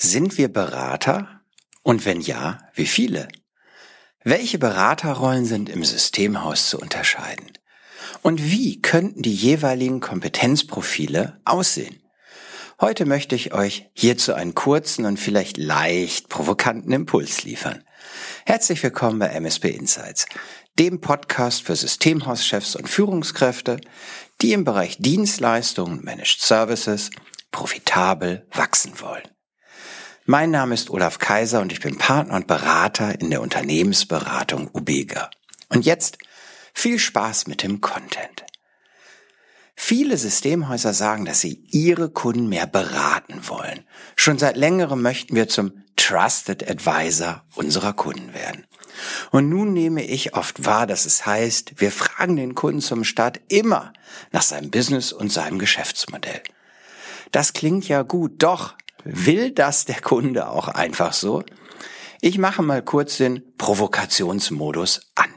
Sind wir Berater? Und wenn ja, wie viele? Welche Beraterrollen sind im Systemhaus zu unterscheiden? Und wie könnten die jeweiligen Kompetenzprofile aussehen? Heute möchte ich euch hierzu einen kurzen und vielleicht leicht provokanten Impuls liefern. Herzlich willkommen bei MSP Insights, dem Podcast für Systemhauschefs und Führungskräfte, die im Bereich Dienstleistungen, Managed Services profitabel wachsen wollen. Mein Name ist Olaf Kaiser und ich bin Partner und Berater in der Unternehmensberatung Ubega. Und jetzt viel Spaß mit dem Content. Viele Systemhäuser sagen, dass sie ihre Kunden mehr beraten wollen. Schon seit längerem möchten wir zum Trusted Advisor unserer Kunden werden. Und nun nehme ich oft wahr, dass es heißt, wir fragen den Kunden zum Start immer nach seinem Business und seinem Geschäftsmodell. Das klingt ja gut, doch Will das der Kunde auch einfach so? Ich mache mal kurz den Provokationsmodus an.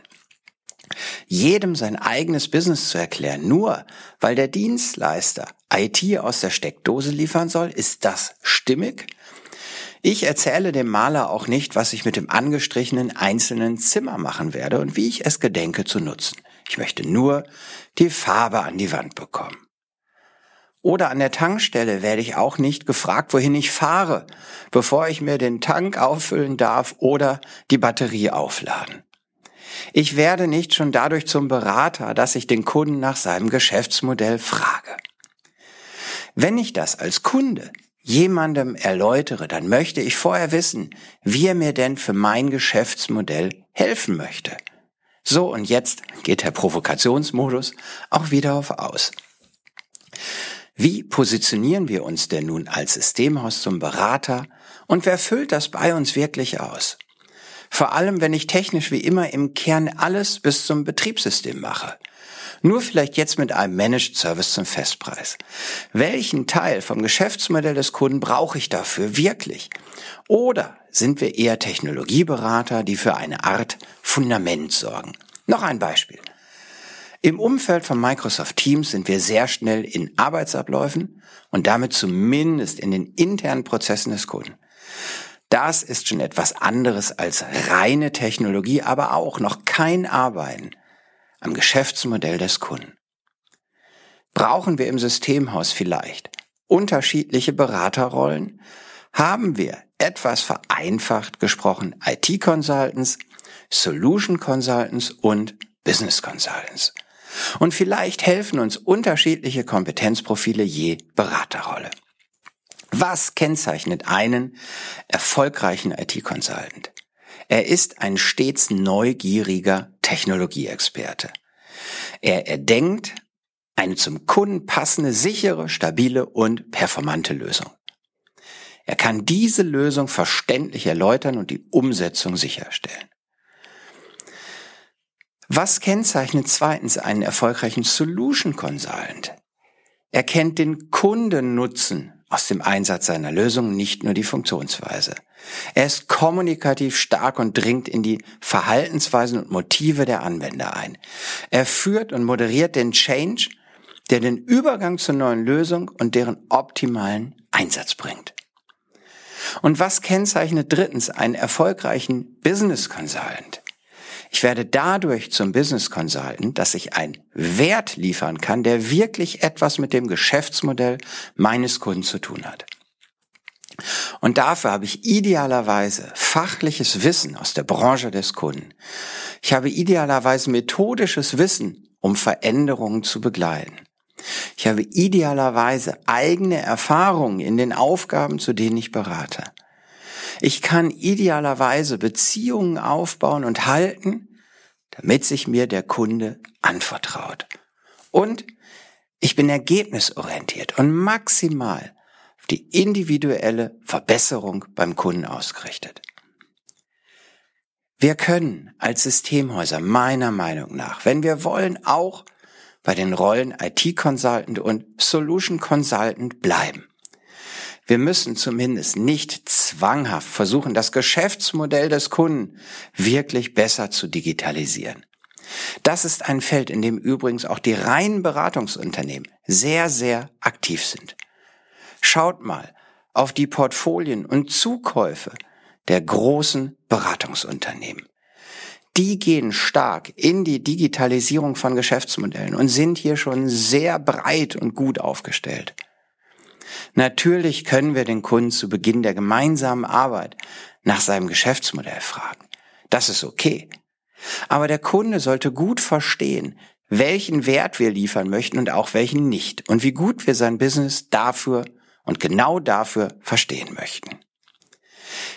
Jedem sein eigenes Business zu erklären, nur weil der Dienstleister IT aus der Steckdose liefern soll, ist das stimmig? Ich erzähle dem Maler auch nicht, was ich mit dem angestrichenen einzelnen Zimmer machen werde und wie ich es gedenke zu nutzen. Ich möchte nur die Farbe an die Wand bekommen. Oder an der Tankstelle werde ich auch nicht gefragt, wohin ich fahre, bevor ich mir den Tank auffüllen darf oder die Batterie aufladen. Ich werde nicht schon dadurch zum Berater, dass ich den Kunden nach seinem Geschäftsmodell frage. Wenn ich das als Kunde jemandem erläutere, dann möchte ich vorher wissen, wie er mir denn für mein Geschäftsmodell helfen möchte. So, und jetzt geht der Provokationsmodus auch wieder auf aus. Wie positionieren wir uns denn nun als Systemhaus zum Berater und wer füllt das bei uns wirklich aus? Vor allem, wenn ich technisch wie immer im Kern alles bis zum Betriebssystem mache. Nur vielleicht jetzt mit einem Managed Service zum Festpreis. Welchen Teil vom Geschäftsmodell des Kunden brauche ich dafür wirklich? Oder sind wir eher Technologieberater, die für eine Art Fundament sorgen? Noch ein Beispiel. Im Umfeld von Microsoft Teams sind wir sehr schnell in Arbeitsabläufen und damit zumindest in den internen Prozessen des Kunden. Das ist schon etwas anderes als reine Technologie, aber auch noch kein Arbeiten am Geschäftsmodell des Kunden. Brauchen wir im Systemhaus vielleicht unterschiedliche Beraterrollen? Haben wir etwas vereinfacht gesprochen IT-Consultants, Solution Consultants und Business Consultants? Und vielleicht helfen uns unterschiedliche Kompetenzprofile je Beraterrolle. Was kennzeichnet einen erfolgreichen IT-Consultant? Er ist ein stets neugieriger Technologieexperte. Er erdenkt eine zum Kunden passende, sichere, stabile und performante Lösung. Er kann diese Lösung verständlich erläutern und die Umsetzung sicherstellen. Was kennzeichnet zweitens einen erfolgreichen Solution Consultant? Er kennt den Kundennutzen aus dem Einsatz seiner Lösung, nicht nur die Funktionsweise. Er ist kommunikativ stark und dringt in die Verhaltensweisen und Motive der Anwender ein. Er führt und moderiert den Change, der den Übergang zur neuen Lösung und deren optimalen Einsatz bringt. Und was kennzeichnet drittens einen erfolgreichen Business Consultant? Ich werde dadurch zum Business Consultant, dass ich einen Wert liefern kann, der wirklich etwas mit dem Geschäftsmodell meines Kunden zu tun hat. Und dafür habe ich idealerweise fachliches Wissen aus der Branche des Kunden. Ich habe idealerweise methodisches Wissen, um Veränderungen zu begleiten. Ich habe idealerweise eigene Erfahrungen in den Aufgaben, zu denen ich berate. Ich kann idealerweise Beziehungen aufbauen und halten, damit sich mir der Kunde anvertraut. Und ich bin ergebnisorientiert und maximal auf die individuelle Verbesserung beim Kunden ausgerichtet. Wir können als Systemhäuser meiner Meinung nach, wenn wir wollen, auch bei den Rollen IT Consultant und Solution Consultant bleiben. Wir müssen zumindest nicht zwanghaft versuchen, das Geschäftsmodell des Kunden wirklich besser zu digitalisieren. Das ist ein Feld, in dem übrigens auch die reinen Beratungsunternehmen sehr, sehr aktiv sind. Schaut mal auf die Portfolien und Zukäufe der großen Beratungsunternehmen. Die gehen stark in die Digitalisierung von Geschäftsmodellen und sind hier schon sehr breit und gut aufgestellt. Natürlich können wir den Kunden zu Beginn der gemeinsamen Arbeit nach seinem Geschäftsmodell fragen. Das ist okay. Aber der Kunde sollte gut verstehen, welchen Wert wir liefern möchten und auch welchen nicht und wie gut wir sein Business dafür und genau dafür verstehen möchten.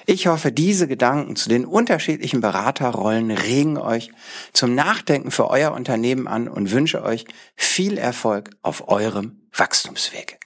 Ich hoffe, diese Gedanken zu den unterschiedlichen Beraterrollen regen euch zum Nachdenken für euer Unternehmen an und wünsche euch viel Erfolg auf eurem Wachstumsweg.